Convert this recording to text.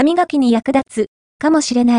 歯磨きに役立つ、かもしれない。